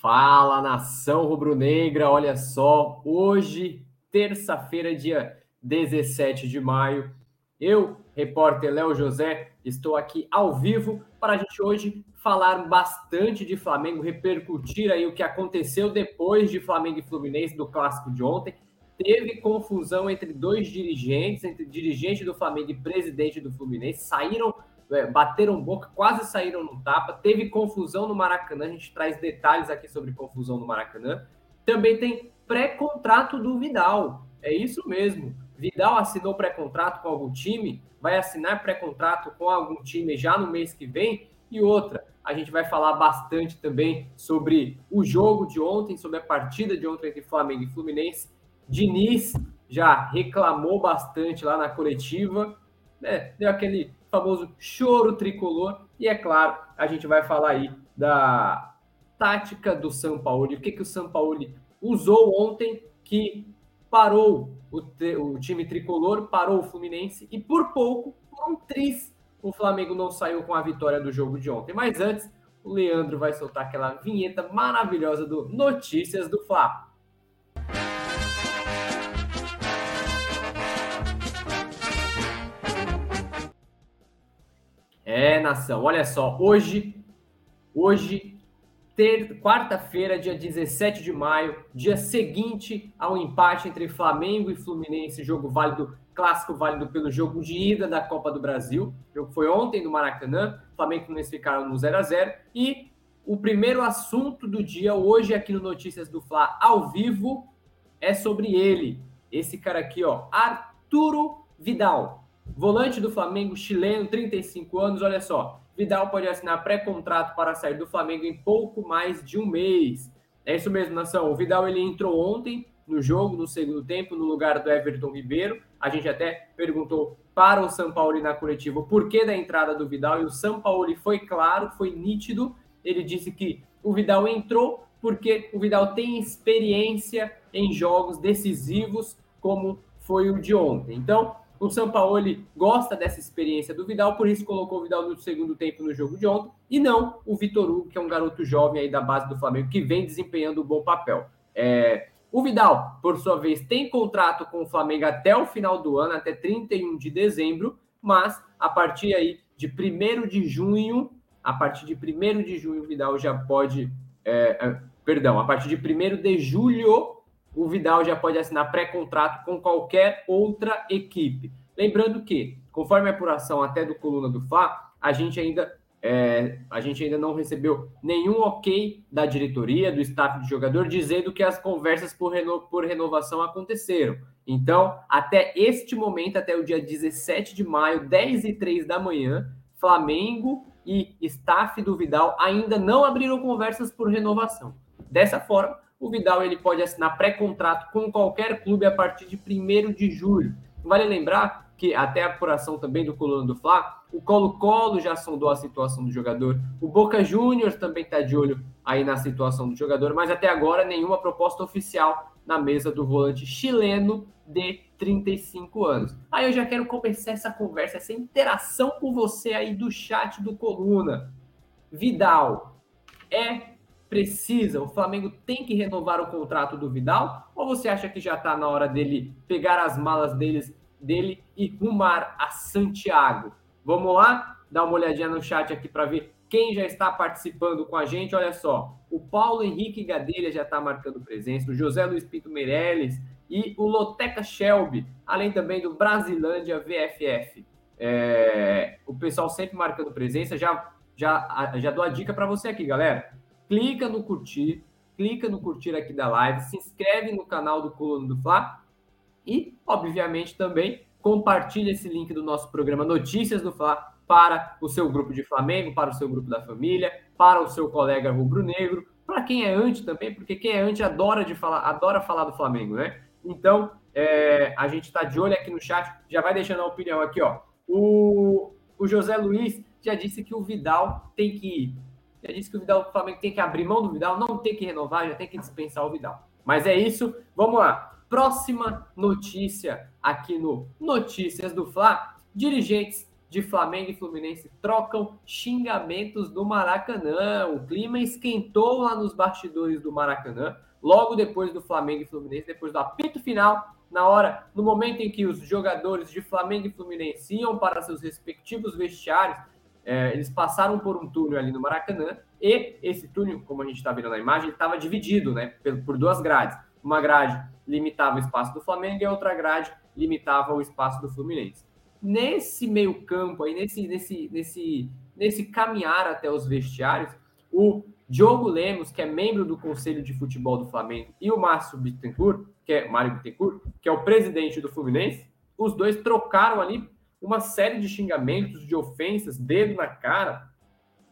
Fala nação rubro-negra, olha só, hoje, terça-feira, dia 17 de maio, eu, repórter Léo José, estou aqui ao vivo para a gente hoje falar bastante de Flamengo, repercutir aí o que aconteceu depois de Flamengo e Fluminense do clássico de ontem. Teve confusão entre dois dirigentes, entre dirigente do Flamengo e presidente do Fluminense, saíram é, bateram boca, quase saíram no tapa. Teve confusão no Maracanã, a gente traz detalhes aqui sobre confusão no Maracanã. Também tem pré-contrato do Vidal, é isso mesmo. Vidal assinou pré-contrato com algum time, vai assinar pré-contrato com algum time já no mês que vem. E outra, a gente vai falar bastante também sobre o jogo de ontem, sobre a partida de ontem entre Flamengo e Fluminense. Diniz já reclamou bastante lá na coletiva, né? Deu aquele famoso choro tricolor. E é claro, a gente vai falar aí da tática do São Paulo, o que, que o São Paulo usou ontem que parou o, o, time tricolor, parou o Fluminense e por pouco, por um tris, o Flamengo não saiu com a vitória do jogo de ontem. Mas antes, o Leandro vai soltar aquela vinheta maravilhosa do Notícias do Fla. É, nação, olha só, hoje, hoje, quarta-feira, dia 17 de maio, dia seguinte ao empate entre Flamengo e Fluminense, jogo válido, clássico válido pelo jogo de ida da Copa do Brasil. Jogo foi ontem no Maracanã, Flamengo e Fluminense ficaram no 0 a 0 e o primeiro assunto do dia hoje aqui no Notícias do Fla ao vivo é sobre ele, esse cara aqui, ó, Arturo Vidal. Volante do Flamengo, chileno, 35 anos, olha só. Vidal pode assinar pré-contrato para sair do Flamengo em pouco mais de um mês. É isso mesmo, nação. O Vidal ele entrou ontem no jogo, no segundo tempo, no lugar do Everton Ribeiro. A gente até perguntou para o São Paulo na coletiva o porquê da entrada do Vidal e o São Paulo foi claro, foi nítido. Ele disse que o Vidal entrou porque o Vidal tem experiência em jogos decisivos como foi o de ontem. Então, o São Paulo gosta dessa experiência do Vidal, por isso colocou o Vidal no segundo tempo no jogo de ontem, e não o Vitor Hugo, que é um garoto jovem aí da base do Flamengo, que vem desempenhando um bom papel. É, o Vidal, por sua vez, tem contrato com o Flamengo até o final do ano, até 31 de dezembro, mas a partir aí de 1 de junho, a partir de 1 de junho, o Vidal já pode. É, é, perdão, a partir de 1 de julho, o Vidal já pode assinar pré-contrato com qualquer outra equipe. Lembrando que, conforme a apuração até do Coluna do Fla, a gente ainda é, a gente ainda não recebeu nenhum ok da diretoria, do staff de jogador, dizendo que as conversas por, reno, por renovação aconteceram. Então, até este momento, até o dia 17 de maio, 10 e 3 da manhã, Flamengo e staff do Vidal ainda não abriram conversas por renovação. Dessa forma, o Vidal ele pode assinar pré-contrato com qualquer clube a partir de 1 de julho. Vale lembrar que até a apuração também do Coluna do Fla, o Colo-Colo já sondou a situação do jogador, o Boca Juniors também está de olho aí na situação do jogador, mas até agora nenhuma proposta oficial na mesa do volante chileno de 35 anos. Aí eu já quero começar essa conversa, essa interação com você aí do chat do Coluna. Vidal é precisa, o Flamengo tem que renovar o contrato do Vidal? Ou você acha que já está na hora dele pegar as malas deles, dele e rumar a Santiago? Vamos lá? Dar uma olhadinha no chat aqui para ver quem já está participando com a gente. Olha só, o Paulo Henrique Gadelha já está marcando presença, o José Luiz Pinto Meirelles e o Loteca Shelby, além também do Brasilândia VFF. É, o pessoal sempre marcando presença. Já, já, já dou a dica para você aqui, galera clica no curtir, clica no curtir aqui da live, se inscreve no canal do Coluna do Fla e, obviamente, também compartilha esse link do nosso programa Notícias do Fla para o seu grupo de Flamengo, para o seu grupo da família, para o seu colega rubro-negro, para quem é anti também, porque quem é anti adora de falar, adora falar do Flamengo, né? Então, é, a gente está de olho aqui no chat, já vai deixando a opinião aqui, ó. O, o José Luiz já disse que o Vidal tem que ir. Já disse que o Vidal, o Flamengo tem que abrir mão do Vidal, não tem que renovar, já tem que dispensar o Vidal. Mas é isso, vamos lá. Próxima notícia aqui no Notícias do Fla. Dirigentes de Flamengo e Fluminense trocam xingamentos do Maracanã. O clima esquentou lá nos bastidores do Maracanã, logo depois do Flamengo e Fluminense, depois do apito final, na hora, no momento em que os jogadores de Flamengo e Fluminense iam para seus respectivos vestiários, é, eles passaram por um túnel ali no Maracanã e esse túnel, como a gente está vendo na imagem, estava dividido, né, por duas grades. Uma grade limitava o espaço do Flamengo e a outra grade limitava o espaço do Fluminense. Nesse meio campo aí, nesse, nesse, nesse, nesse caminhar até os vestiários, o Diogo Lemos, que é membro do Conselho de Futebol do Flamengo, e o Márcio Bittencourt, que é Mário Bittencourt, que é o presidente do Fluminense, os dois trocaram ali uma série de xingamentos, de ofensas, dedo na cara.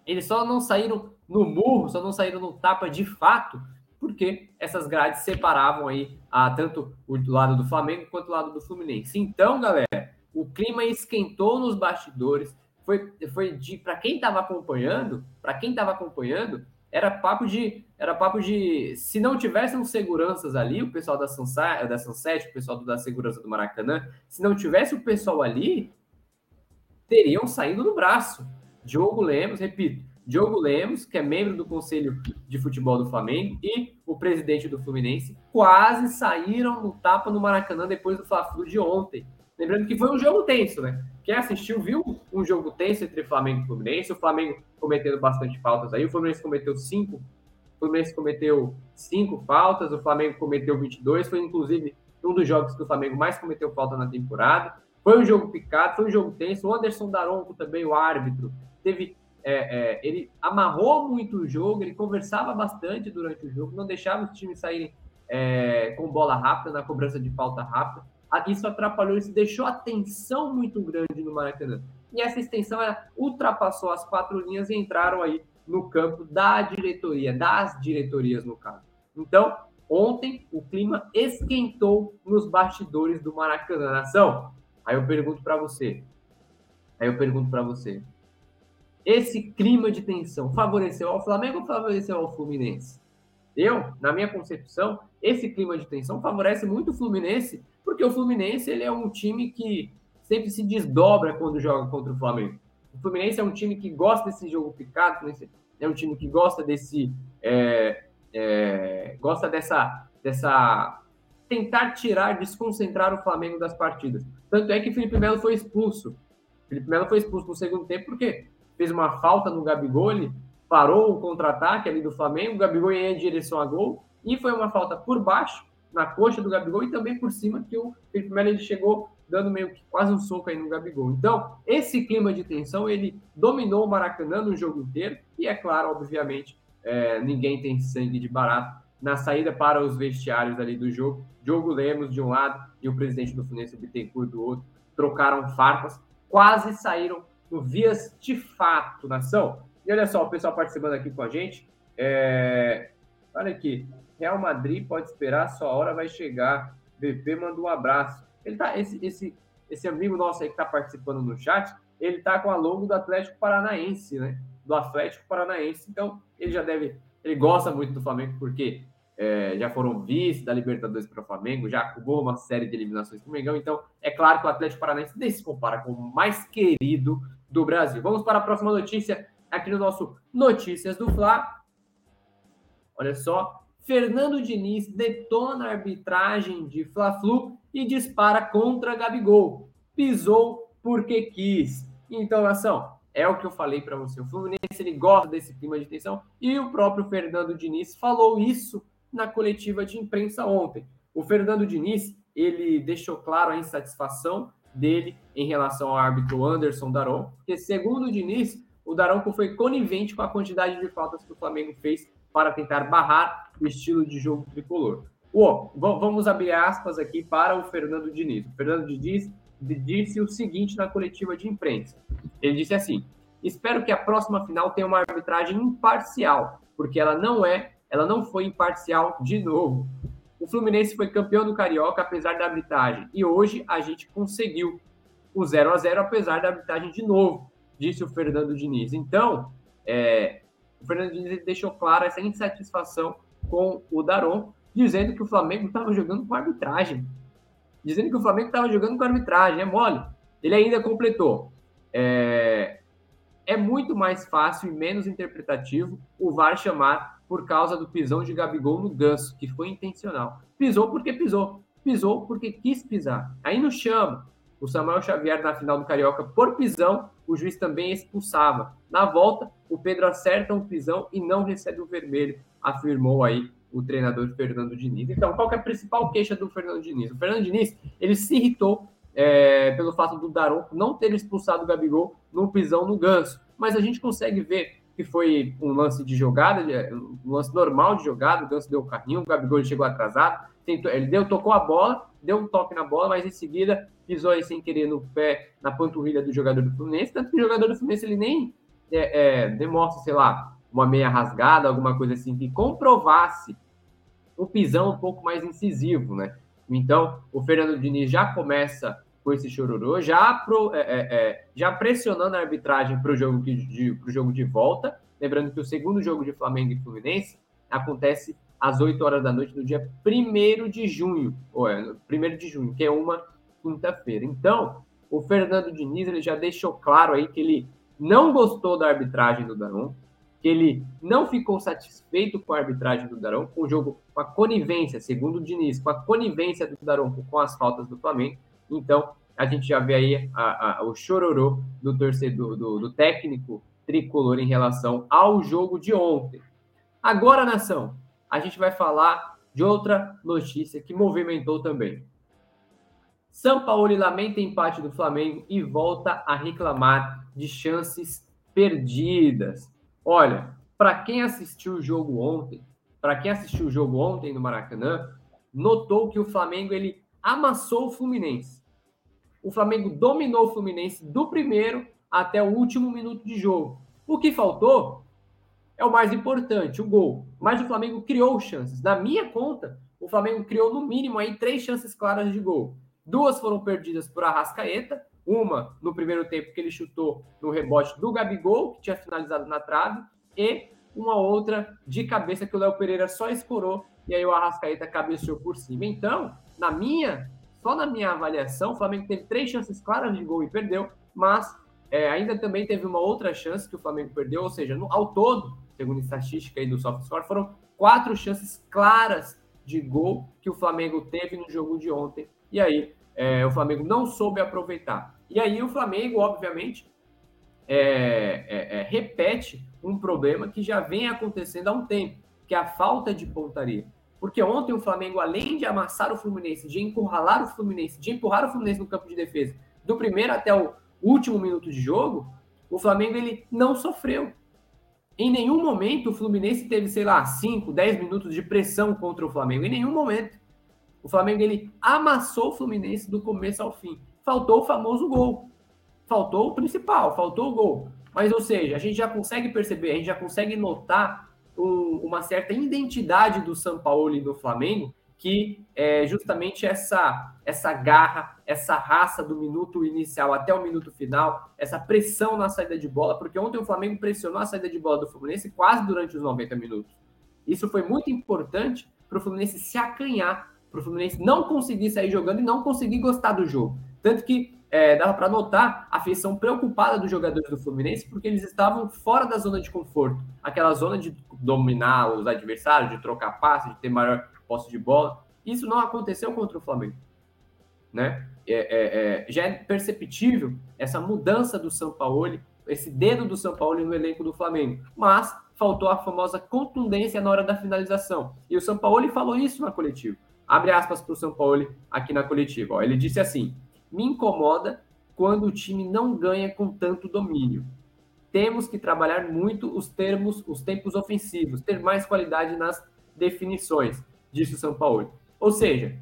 Eles só não saíram no murro, só não saíram no tapa de fato, porque essas grades separavam aí a, tanto o lado do Flamengo quanto o lado do Fluminense. Então, galera, o clima esquentou nos bastidores. Foi, foi de para quem estava acompanhando, para quem estava acompanhando, era papo de era papo de se não tivessem seguranças ali, o pessoal da Sunset, da Sunset, o pessoal da segurança do Maracanã, se não tivesse o pessoal ali, teriam saído no braço. Diogo Lemos, repito, Diogo Lemos, que é membro do Conselho de Futebol do Flamengo, e o presidente do Fluminense, quase saíram no tapa no Maracanã depois do Fla-Flu de ontem. Lembrando que foi um jogo tenso, né? Quem assistiu viu um jogo tenso entre Flamengo e Fluminense, o Flamengo cometendo bastante faltas aí, o Fluminense cometeu cinco, o Fluminense cometeu cinco faltas, o Flamengo cometeu 22, foi inclusive um dos jogos que o Flamengo mais cometeu falta na temporada. Foi um jogo picado, foi um jogo tenso. O Anderson Daronco também, o árbitro, teve é, é, ele amarrou muito o jogo, ele conversava bastante durante o jogo, não deixava os times saírem é, com bola rápida, na cobrança de falta rápida. Isso atrapalhou, isso deixou a tensão muito grande no Maracanã. E essa extensão ultrapassou as quatro linhas e entraram aí no campo da diretoria, das diretorias no caso. Então, ontem o clima esquentou nos bastidores do Maracanã. Nação, aí eu pergunto para você, aí eu pergunto para você, esse clima de tensão favoreceu ao Flamengo ou favoreceu ao Fluminense? Eu, na minha concepção, esse clima de tensão favorece muito o Fluminense, porque o Fluminense ele é um time que sempre se desdobra quando joga contra o Flamengo. O Fluminense é um time que gosta desse jogo picado, é um time que gosta desse. É, é, gosta dessa, dessa. tentar tirar, desconcentrar o Flamengo das partidas. Tanto é que Felipe Melo foi expulso. Felipe Melo foi expulso no segundo tempo porque fez uma falta no Gabigol, parou o contra-ataque ali do Flamengo, o Gabigol ia em direção a gol, e foi uma falta por baixo, na coxa do Gabigol, e também por cima, que o Felipe Melo chegou dando meio que quase um soco aí no Gabigol. Então, esse clima de tensão, ele dominou o Maracanã no jogo inteiro, e é claro, obviamente, é, ninguém tem sangue de barato na saída para os vestiários ali do jogo. Diogo Lemos de um lado e o presidente do Fluminense, Bittencourt, do outro, trocaram farpas, quase saíram no Vias de Fato, nação. E olha só, o pessoal participando aqui com a gente. É... Olha aqui, Real Madrid pode esperar, sua hora vai chegar. VP manda um abraço. Ele tá, esse, esse, esse amigo nosso aí que está participando no chat, ele tá com a logo do Atlético Paranaense, né? Do Atlético Paranaense. Então, ele já deve. Ele gosta muito do Flamengo, porque é, já foram vice da Libertadores para o Flamengo, já acabou uma série de eliminações com o Mengão. Então, é claro que o Atlético Paranaense nem se compara com o mais querido do Brasil. Vamos para a próxima notícia aqui no nosso Notícias do Fla. Olha só, Fernando Diniz detona a arbitragem de Fla-Flu e dispara contra Gabigol. Pisou porque quis. Então, nação, é o que eu falei para você. O Fluminense ele gosta desse clima de tensão e o próprio Fernando Diniz falou isso na coletiva de imprensa ontem. O Fernando Diniz, ele deixou claro a insatisfação dele em relação ao árbitro Anderson Daron, porque segundo o Diniz, o Daronco foi conivente com a quantidade de faltas que o Flamengo fez para tentar barrar o estilo de jogo tricolor. Oh, vamos abrir aspas aqui para o Fernando Diniz. O Fernando Diniz disse o seguinte na coletiva de imprensa. Ele disse assim: "Espero que a próxima final tenha uma arbitragem imparcial, porque ela não é, ela não foi imparcial de novo. O Fluminense foi campeão do Carioca apesar da arbitragem e hoje a gente conseguiu o 0 a 0 apesar da arbitragem de novo, disse o Fernando Diniz. Então, é, o Fernando Diniz deixou clara essa insatisfação com o Daron, dizendo que o Flamengo estava jogando com arbitragem. Dizendo que o Flamengo estava jogando com arbitragem, é mole. Ele ainda completou. é, é muito mais fácil e menos interpretativo o VAR chamar por causa do pisão de Gabigol no ganso, que foi intencional. Pisou porque pisou. Pisou porque quis pisar. Aí não chama. O Samuel Xavier na final do Carioca por pisão, o juiz também expulsava. Na volta, o Pedro acerta um pisão e não recebe o vermelho, afirmou aí o treinador Fernando Diniz. Então, qual é a principal queixa do Fernando Diniz? O Fernando Diniz, ele se irritou é, pelo fato do Daronco não ter expulsado o Gabigol no pisão no ganso. Mas a gente consegue ver que foi um lance de jogada, um lance normal de jogada, o Ganso deu o carrinho, o Gabigol chegou atrasado, tentou, ele deu, tocou a bola, deu um toque na bola, mas em seguida pisou aí sem querer no pé, na panturrilha do jogador do Fluminense, tanto que o jogador do Fluminense ele nem é, é, demonstra, sei lá, uma meia rasgada, alguma coisa assim, que comprovasse o pisão um pouco mais incisivo, né? Então, o Fernando Diniz já começa com esse chororô, já, pro, é, é, é já pressionando a arbitragem para o jogo, de, jogo de volta. Lembrando que o segundo jogo de Flamengo e Fluminense acontece às 8 horas da noite, no dia 1 de junho, ou é, 1 de junho, que é uma quinta-feira. Então, o Fernando Diniz ele já deixou claro aí que ele não gostou da arbitragem do Daron, que ele não ficou satisfeito com a arbitragem do Daron, com o jogo, com a conivência, segundo o Diniz, com a conivência do Daron com as faltas do Flamengo, então, a gente já vê aí a, a, o chororô do torcedor, do, do técnico tricolor em relação ao jogo de ontem. Agora, nação, a gente vai falar de outra notícia que movimentou também. São Paulo lamenta empate do Flamengo e volta a reclamar de chances perdidas. Olha, para quem assistiu o jogo ontem, para quem assistiu o jogo ontem no Maracanã, notou que o Flamengo ele amassou o Fluminense. O Flamengo dominou o Fluminense do primeiro até o último minuto de jogo. O que faltou é o mais importante, o gol. Mas o Flamengo criou chances. Na minha conta, o Flamengo criou no mínimo aí três chances claras de gol. Duas foram perdidas por Arrascaeta, uma no primeiro tempo que ele chutou no rebote do Gabigol, que tinha finalizado na trave, e uma outra de cabeça que o Léo Pereira só escorou e aí o Arrascaeta cabeceou por cima. Então, na minha, só na minha avaliação, o Flamengo teve três chances claras de gol e perdeu, mas é, ainda também teve uma outra chance que o Flamengo perdeu, ou seja, no, ao todo, segundo a estatística aí do SoftScore, foram quatro chances claras de gol que o Flamengo teve no jogo de ontem. E aí é, o Flamengo não soube aproveitar. E aí o Flamengo, obviamente, é, é, é repete um problema que já vem acontecendo há um tempo, que é a falta de pontaria. Porque ontem o Flamengo, além de amassar o Fluminense, de encurralar o Fluminense, de empurrar o Fluminense no campo de defesa, do primeiro até o último minuto de jogo, o Flamengo ele não sofreu. Em nenhum momento o Fluminense teve, sei lá, 5, 10 minutos de pressão contra o Flamengo. Em nenhum momento. O Flamengo ele amassou o Fluminense do começo ao fim. Faltou o famoso gol. Faltou o principal, faltou o gol. Mas, ou seja, a gente já consegue perceber, a gente já consegue notar um, uma certa identidade do São Paulo e do Flamengo, que é justamente essa, essa garra, essa raça do minuto inicial até o minuto final, essa pressão na saída de bola, porque ontem o Flamengo pressionou a saída de bola do Fluminense quase durante os 90 minutos. Isso foi muito importante para o Fluminense se acanhar, para o Fluminense não conseguir sair jogando e não conseguir gostar do jogo. Tanto que é, dava para notar a feição preocupada dos jogadores do Fluminense, porque eles estavam fora da zona de conforto, aquela zona de dominar os adversários, de trocar passe, de ter maior posse de bola. Isso não aconteceu contra o Flamengo. Né? É, é, é, já é perceptível essa mudança do São Paulo, esse dedo do São Paulo no elenco do Flamengo. Mas faltou a famosa contundência na hora da finalização. E o São Paulo falou isso na coletiva. Abre aspas para o São Paulo aqui na coletiva. Ó. Ele disse assim: me incomoda quando o time não ganha com tanto domínio. Temos que trabalhar muito os termos, os tempos ofensivos, ter mais qualidade nas definições, disse o São Paulo. Ou seja,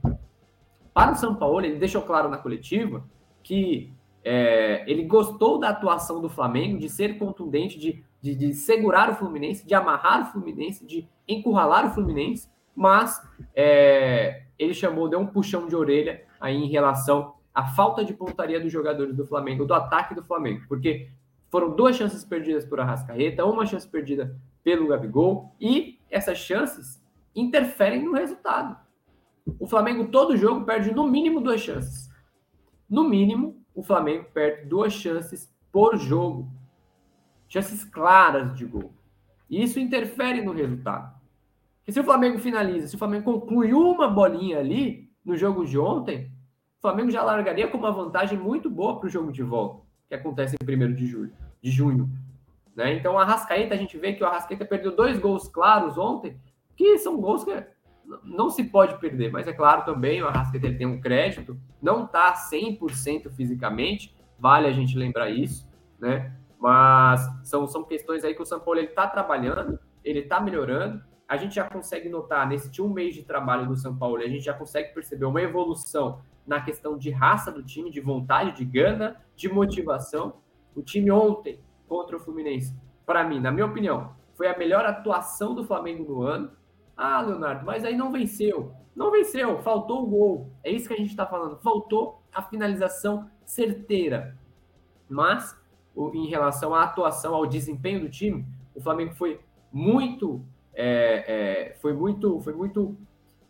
para o São Paulo, ele deixou claro na coletiva que é, ele gostou da atuação do Flamengo, de ser contundente, de, de, de, segurar o Fluminense, de amarrar o Fluminense, de encurralar o Fluminense, mas é, ele chamou, deu um puxão de orelha aí em relação a falta de pontaria dos jogadores do Flamengo, do ataque do Flamengo, porque foram duas chances perdidas por Arrascaeta, uma chance perdida pelo Gabigol, e essas chances interferem no resultado. O Flamengo, todo jogo, perde no mínimo duas chances. No mínimo, o Flamengo perde duas chances por jogo. Chances claras de gol. E isso interfere no resultado. Porque se o Flamengo finaliza, se o Flamengo conclui uma bolinha ali no jogo de ontem, o Flamengo já largaria com uma vantagem muito boa para o jogo de volta, que acontece em 1 de julho, de junho. Né? Então, a Arrascaeta, a gente vê que o Arrascaeta perdeu dois gols claros ontem, que são gols que não se pode perder, mas é claro também, o Arrascaeta ele tem um crédito, não está 100% fisicamente, vale a gente lembrar isso, né? Mas são, são questões aí que o São Paulo está trabalhando, ele está melhorando, a gente já consegue notar nesse um mês de trabalho do São Paulo, a gente já consegue perceber uma evolução na questão de raça do time, de vontade, de gana, de motivação. O time ontem contra o Fluminense, para mim, na minha opinião, foi a melhor atuação do Flamengo no ano. Ah, Leonardo, mas aí não venceu. Não venceu, faltou o gol. É isso que a gente está falando. Faltou a finalização certeira. Mas, em relação à atuação, ao desempenho do time, o Flamengo foi muito. É, é, foi muito. Foi muito.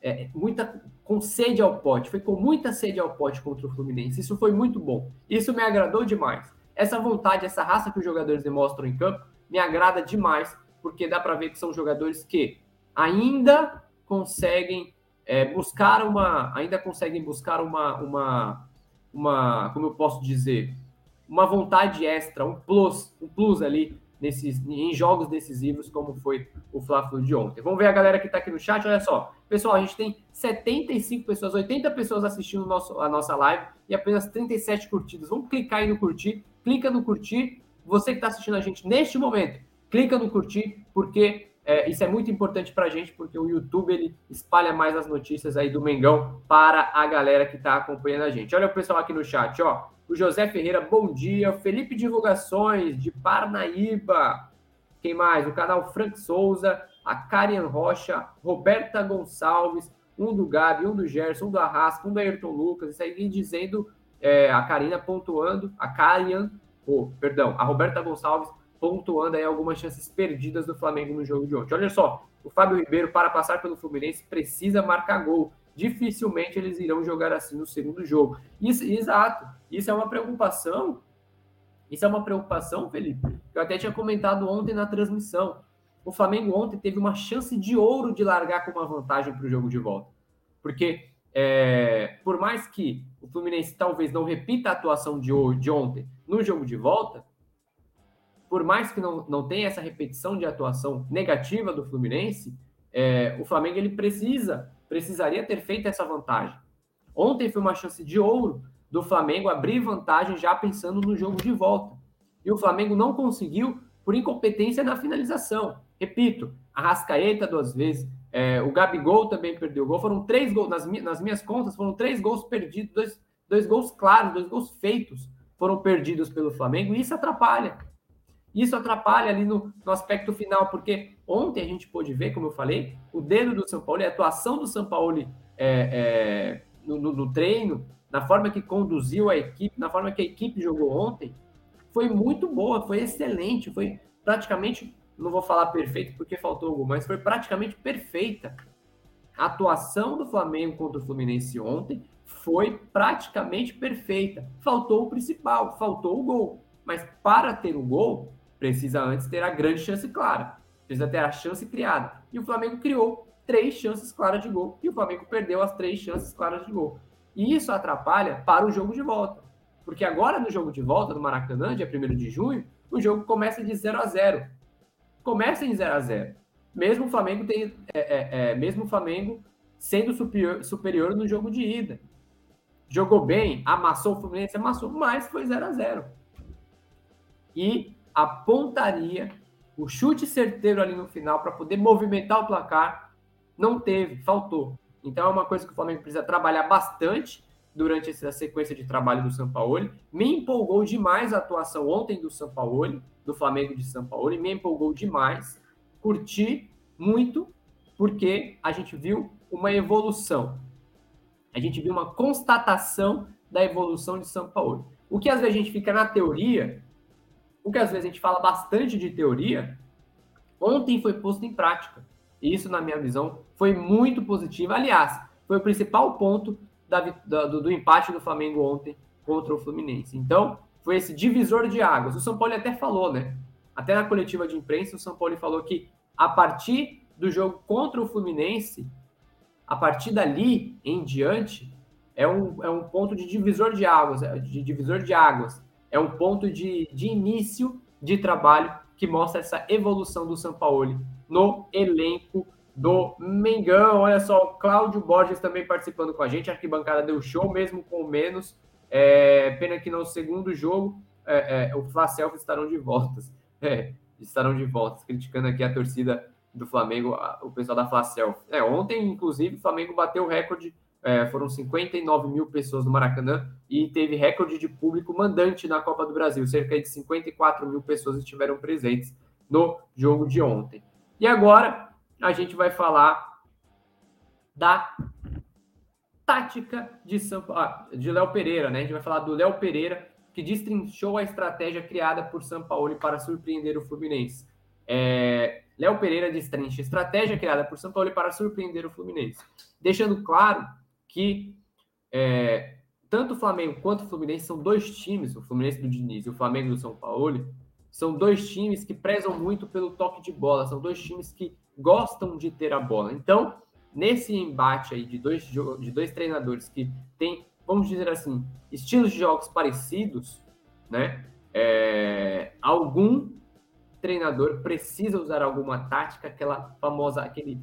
É, muita com sede ao pote, foi com muita sede ao pote contra o Fluminense. Isso foi muito bom. Isso me agradou demais. Essa vontade, essa raça que os jogadores demonstram em campo, me agrada demais, porque dá para ver que são jogadores que ainda conseguem é, buscar uma, ainda conseguem buscar uma, uma, uma, como eu posso dizer, uma vontade extra, um plus, um plus ali nesses, em jogos decisivos, como foi o Fla-Flu de ontem. Vamos ver a galera que está aqui no chat, olha só. Pessoal, a gente tem 75 pessoas, 80 pessoas assistindo nosso, a nossa live e apenas 37 curtidas. Vamos clicar aí no curtir, clica no curtir. Você que está assistindo a gente neste momento, clica no curtir, porque é, isso é muito importante para a gente, porque o YouTube ele espalha mais as notícias aí do Mengão para a galera que está acompanhando a gente. Olha o pessoal aqui no chat, ó. O José Ferreira, bom dia. Felipe Divulgações, de Parnaíba. Quem mais? O canal Frank Souza, a Karian Rocha, Roberta Gonçalves, um do Gabi, um do Gerson, um do Arrasca, um do Ayrton Lucas. Isso aí dizendo, é, a Karina pontuando, a Karian, oh, perdão, a Roberta Gonçalves pontuando aí algumas chances perdidas do Flamengo no jogo de ontem. Olha só, o Fábio Ribeiro, para passar pelo Fluminense, precisa marcar gol dificilmente eles irão jogar assim no segundo jogo. Isso, exato. Isso é uma preocupação. Isso é uma preocupação, Felipe. Eu até tinha comentado ontem na transmissão. O Flamengo ontem teve uma chance de ouro de largar com uma vantagem para o jogo de volta. Porque, é, por mais que o Fluminense talvez não repita a atuação de, de ontem no jogo de volta, por mais que não, não tenha essa repetição de atuação negativa do Fluminense, é, o Flamengo ele precisa precisaria ter feito essa vantagem. Ontem foi uma chance de ouro do Flamengo abrir vantagem já pensando no jogo de volta. E o Flamengo não conseguiu por incompetência na finalização. Repito, a Rascaeta duas vezes, é, o Gabigol também perdeu gol. Foram três gols, nas, nas minhas contas, foram três gols perdidos, dois, dois gols claros, dois gols feitos foram perdidos pelo Flamengo, e isso atrapalha. Isso atrapalha ali no, no, aspecto final, porque ontem a gente pôde ver, como eu falei, o dedo do São Paulo, a atuação do São Paulo é, é, no, no, no, treino, na forma que conduziu a equipe, na forma que a equipe jogou ontem, foi muito boa, foi excelente, foi praticamente, não vou falar perfeito porque faltou algo, mas foi praticamente perfeita. A atuação do Flamengo contra o Fluminense ontem foi praticamente perfeita. Faltou o principal, faltou o gol. Mas para ter o gol, precisa antes ter a grande chance clara, precisa ter a chance criada. E o Flamengo criou três chances claras de gol e o Flamengo perdeu as três chances claras de gol. E isso atrapalha para o jogo de volta. Porque agora no jogo de volta no Maracanã, dia 1 de junho, o jogo começa de 0 a 0. Começa em 0 a 0. Mesmo o Flamengo tem, é, é, é, mesmo o Flamengo sendo superior, superior no jogo de ida. Jogou bem, amassou o Fluminense, amassou, mas foi 0 a 0. E a pontaria, o chute certeiro ali no final para poder movimentar o placar, não teve, faltou. Então é uma coisa que o Flamengo precisa trabalhar bastante durante essa sequência de trabalho do São Paulo. Me empolgou demais a atuação ontem do São Paulo, do Flamengo de São Paulo, me empolgou demais. Curti muito, porque a gente viu uma evolução. A gente viu uma constatação da evolução de São Paulo. O que às vezes a gente fica na teoria, que às vezes a gente fala bastante de teoria, ontem foi posto em prática. E isso, na minha visão, foi muito positivo. Aliás, foi o principal ponto da, da, do, do, empate do Flamengo ontem contra o Fluminense. Então, foi esse divisor de águas. O São Paulo até falou, né? Até na coletiva de imprensa, o São Paulo falou que a partir do jogo contra o Fluminense, a partir dali em diante, é um, é um ponto de divisor de águas, é, de divisor de águas. É um ponto de, de início de trabalho que mostra essa evolução do São Paulo no elenco do Mengão. Olha só, Cláudio Borges também participando com a gente. A arquibancada deu show, mesmo com menos. É, pena que no segundo jogo é, é, o Flacel estarão de voltas. É, estarão de voltas, criticando aqui a torcida do Flamengo, o pessoal da Flacel. É, ontem, inclusive, o Flamengo bateu o recorde. É, foram 59 mil pessoas no Maracanã e teve recorde de público mandante na Copa do Brasil. Cerca de 54 mil pessoas estiveram presentes no jogo de ontem. E agora a gente vai falar da tática de São ah, de Léo Pereira, né? A gente vai falar do Léo Pereira que destrinchou a estratégia criada por São Paulo para surpreender o Fluminense. É, Léo Pereira destrincha a estratégia criada por São Paulo para surpreender o Fluminense, deixando claro que é, tanto o Flamengo quanto o Fluminense são dois times, o Fluminense do Diniz e o Flamengo do São Paulo, são dois times que prezam muito pelo toque de bola, são dois times que gostam de ter a bola. Então, nesse embate aí de dois, de dois treinadores que têm, vamos dizer assim, estilos de jogos parecidos, né? É, algum treinador precisa usar alguma tática, aquela famosa, aquele,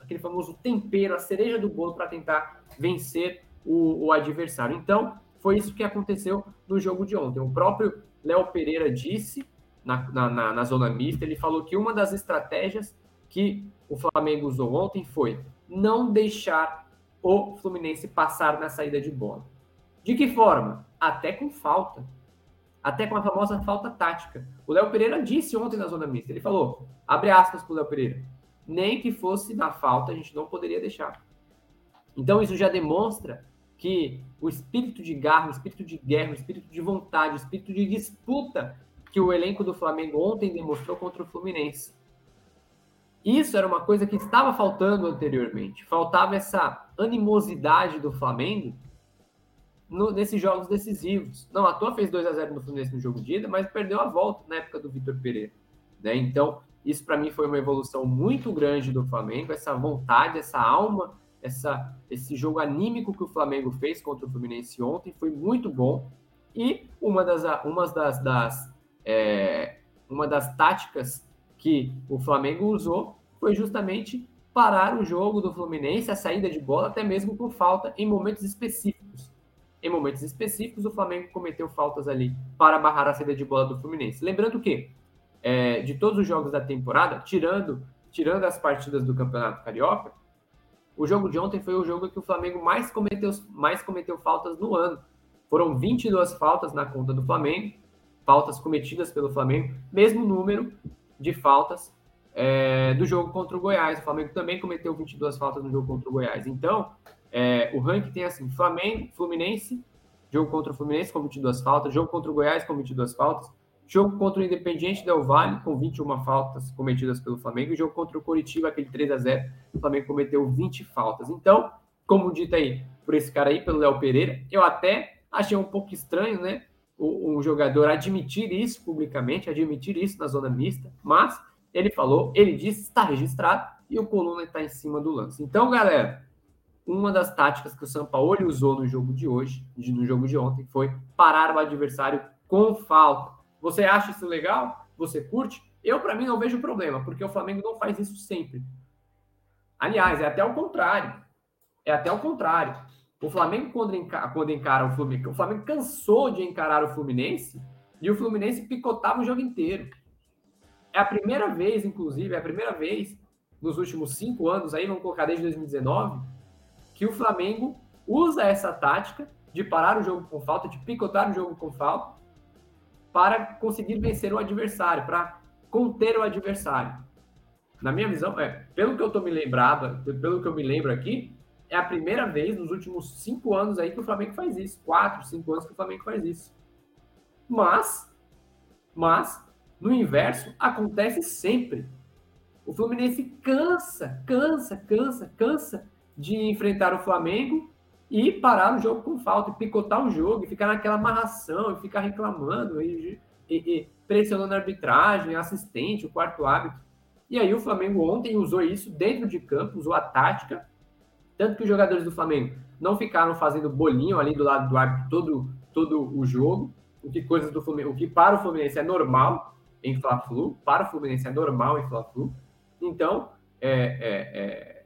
aquele famoso tempero, a cereja do bolo para tentar vencer o, o adversário. Então, foi isso que aconteceu no jogo de ontem. O próprio Léo Pereira disse na, na, na, zona mista, ele falou que uma das estratégias que o Flamengo usou ontem foi não deixar o Fluminense passar na saída de bola. De que forma? Até com falta. Até com a famosa falta tática. O Léo Pereira disse ontem na zona mista, ele falou, abre aspas para o Léo Pereira, nem que fosse na falta a gente não poderia deixar. Então isso já demonstra que o espírito de garra, o espírito de guerra, o espírito de vontade, o espírito de disputa que o elenco do Flamengo ontem demonstrou contra o Fluminense. Isso era uma coisa que estava faltando anteriormente. Faltava essa animosidade do Flamengo no, nesses jogos decisivos. Não, a toa fez 2 a 0 no Fluminense no jogo de ida, mas perdeu a volta na época do Vitor Pereira. Né? Então, isso para mim foi uma evolução muito grande do Flamengo, essa vontade, essa alma, essa, esse jogo anímico que o Flamengo fez contra o Fluminense ontem foi muito bom. E uma das, uma das, das é, uma das táticas que o Flamengo usou foi justamente parar o jogo do Fluminense, a saída de bola, até mesmo por falta em momentos específicos. Em momentos específicos, o Flamengo cometeu faltas ali para barrar a saída de bola do Fluminense. Lembrando que, é, de todos os jogos da temporada, tirando, tirando as partidas do Campeonato Carioca, o jogo de ontem foi o jogo que o Flamengo mais cometeu, mais cometeu faltas no ano. Foram 22 faltas na conta do Flamengo, faltas cometidas pelo Flamengo, mesmo número de faltas é, do jogo contra o Goiás. O Flamengo também cometeu 22 faltas no jogo contra o Goiás. Então, é, o ranking tem assim: Flamengo, Fluminense, jogo contra o Fluminense com 22 faltas, jogo contra o Goiás com 22 faltas, jogo contra o Independiente Del Valle com 21 faltas cometidas pelo Flamengo, e jogo contra o Coritiba, aquele 3 a 0 o Flamengo cometeu 20 faltas. Então, como dito aí por esse cara aí, pelo Léo Pereira, eu até achei um pouco estranho, né? o, jogador admitir isso publicamente, admitir isso na zona mista, mas ele falou, ele disse, está registrado e o Coluna está em cima do lance. Então, galera, uma das táticas que o Sampaoli usou no jogo de hoje, no jogo de ontem, foi parar o adversário com falta. Você acha isso legal? Você curte? Eu, para mim, não vejo problema, porque o Flamengo não faz isso sempre. Aliás, é até o contrário. É até o contrário. O Flamengo, quando encara, quando encara o Fluminense, o Flamengo cansou de encarar o Fluminense e o Fluminense picotava o jogo inteiro. É a primeira vez, inclusive, é a primeira vez nos últimos cinco anos, aí vamos colocar desde 2019, que o Flamengo usa essa tática de parar o jogo com falta, de picotar o jogo com falta, para conseguir vencer o adversário, para conter o adversário. Na minha visão, é, pelo que eu estou me lembrado, pelo que eu me lembro aqui, é a primeira vez nos últimos cinco anos aí que o Flamengo faz isso. Quatro, cinco anos que o Flamengo faz isso. Mas, mas, no inverso, acontece sempre. O Fluminense cansa, cansa, cansa, cansa de enfrentar o Flamengo e parar o jogo com falta, e picotar o jogo, e ficar naquela amarração, e ficar reclamando, e, e, e pressionando a arbitragem, assistente, o quarto árbitro. E aí o Flamengo ontem usou isso dentro de campo, usou a tática, tanto que os jogadores do Flamengo não ficaram fazendo bolinho ali do lado do árbitro todo, todo o jogo, o que coisas do Fluminense, o que para o Fluminense é normal em Fla-Flu, para o Fluminense é normal em Fla-Flu. Então, é, é, é,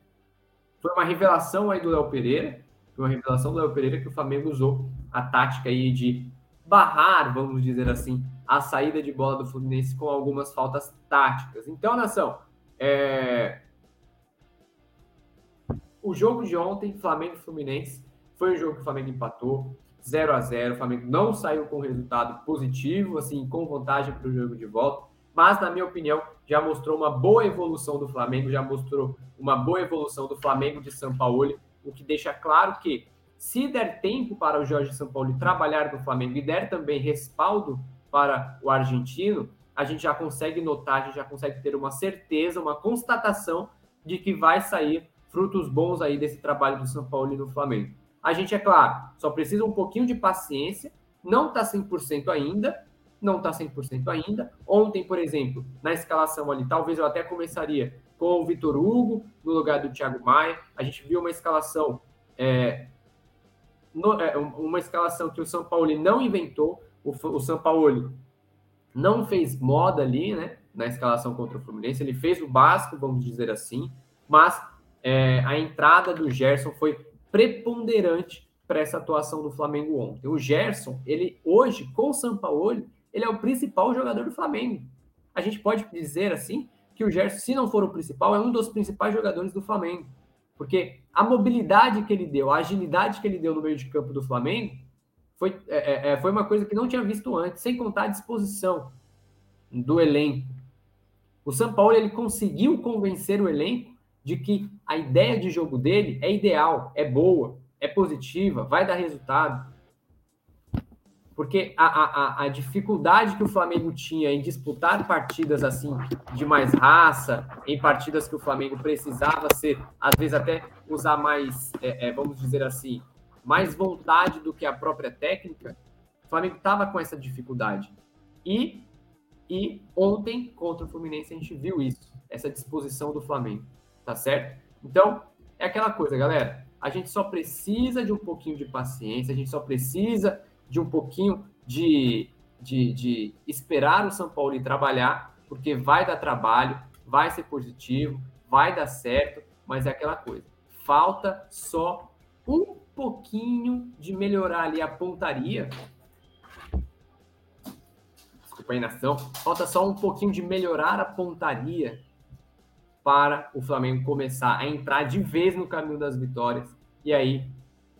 foi uma revelação aí do Léo Pereira, foi uma revelação do Léo Pereira que o Flamengo usou a tática aí de barrar, vamos dizer assim, a saída de bola do Fluminense com algumas faltas táticas. Então, nação, é... o jogo de ontem, Flamengo Fluminense, foi um jogo que o Flamengo empatou 0 a 0 O Flamengo não saiu com resultado positivo, assim, com vantagem para o jogo de volta. Mas, na minha opinião, já mostrou uma boa evolução do Flamengo, já mostrou uma boa evolução do Flamengo de São Paulo, o que deixa claro que, se der tempo para o Jorge São Paulo trabalhar no Flamengo e der também respaldo para o argentino, a gente já consegue notar, a gente já consegue ter uma certeza, uma constatação de que vai sair frutos bons aí desse trabalho do São Paulo e no Flamengo. A gente, é claro, só precisa um pouquinho de paciência, não está 100% ainda, não está 100% ainda. Ontem, por exemplo, na escalação ali, talvez eu até começaria com o Vitor Hugo no lugar do Thiago Maia. A gente viu uma escalação, é, no, é, uma escalação que o São Paulo não inventou, o, o São Paulo não fez moda ali, né? Na escalação contra o Fluminense, ele fez o básico, vamos dizer assim, mas é, a entrada do Gerson foi preponderante para essa atuação do Flamengo ontem. O Gerson, ele hoje, com o São Paulo, ele é o principal jogador do Flamengo. A gente pode dizer assim que o Gerson, se não for o principal, é um dos principais jogadores do Flamengo. Porque a mobilidade que ele deu, a agilidade que ele deu no meio de campo do Flamengo, foi, é, é, é, foi uma coisa que não tinha visto antes, sem contar a disposição do elenco. O São Paulo ele conseguiu convencer o elenco de que a ideia de jogo dele é ideal, é boa, é positiva, vai dar resultado. Porque a, a, a dificuldade que o Flamengo tinha em disputar partidas assim de mais raça, em partidas que o Flamengo precisava ser, às vezes até usar mais, é, é, vamos dizer assim, mais vontade do que a própria técnica, o Flamengo estava com essa dificuldade. E, e ontem, contra o Fluminense, a gente viu isso, essa disposição do Flamengo, tá certo? Então, é aquela coisa, galera. A gente só precisa de um pouquinho de paciência, a gente só precisa de um pouquinho de, de, de esperar o São Paulo ir trabalhar, porque vai dar trabalho, vai ser positivo, vai dar certo, mas é aquela coisa. Falta só um pouquinho de melhorar ali a pontaria. Desculpa aí, nação. Falta só um pouquinho de melhorar a pontaria para o Flamengo começar a entrar de vez no caminho das vitórias. E aí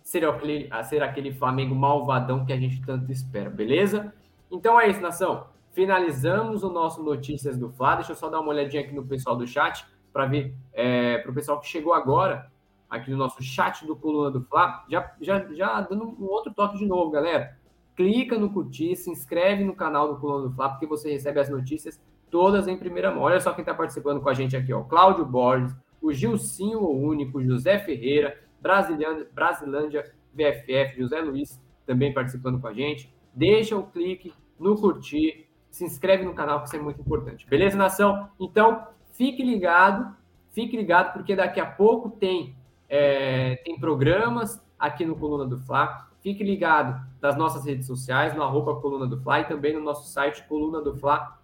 ser aquele, ser aquele Flamengo malvadão que a gente tanto espera, beleza? Então é isso, nação. Finalizamos o nosso Notícias do Fla. Deixa eu só dar uma olhadinha aqui no pessoal do chat para ver é, para o pessoal que chegou agora aqui no nosso chat do Coluna do Fla, já, já, já dando um outro toque de novo, galera. Clica no curtir, se inscreve no canal do Coluna do Fla, porque você recebe as notícias todas em primeira mão. Olha só quem está participando com a gente aqui, ó. Cláudio Borges, o Gilcinho o Único, José Ferreira, Brasilândia, Brasilândia VFF, José Luiz também participando com a gente. Deixa o clique no curtir, se inscreve no canal, que isso é muito importante. Beleza, nação? Então, fique ligado, fique ligado, porque daqui a pouco tem é, tem programas aqui no Coluna do Fla. Fique ligado nas nossas redes sociais, no arroba Coluna do Fla e também no nosso site colunadofla.com,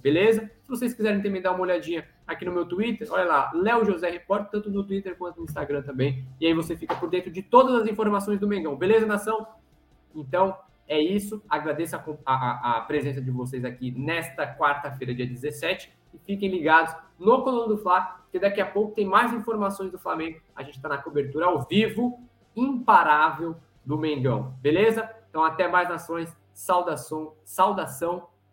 beleza? Se vocês quiserem também dar uma olhadinha aqui no meu Twitter, olha lá, Léo José Repórter, tanto no Twitter quanto no Instagram também. E aí você fica por dentro de todas as informações do Mengão, beleza, nação? Então, é isso. Agradeço a, a, a presença de vocês aqui nesta quarta-feira, dia 17. E fiquem ligados no Coluna do Fla, que daqui a pouco tem mais informações do Flamengo. A gente está na cobertura ao vivo, imparável do Mengão. Beleza? Então, até mais nações. Saudação, saudação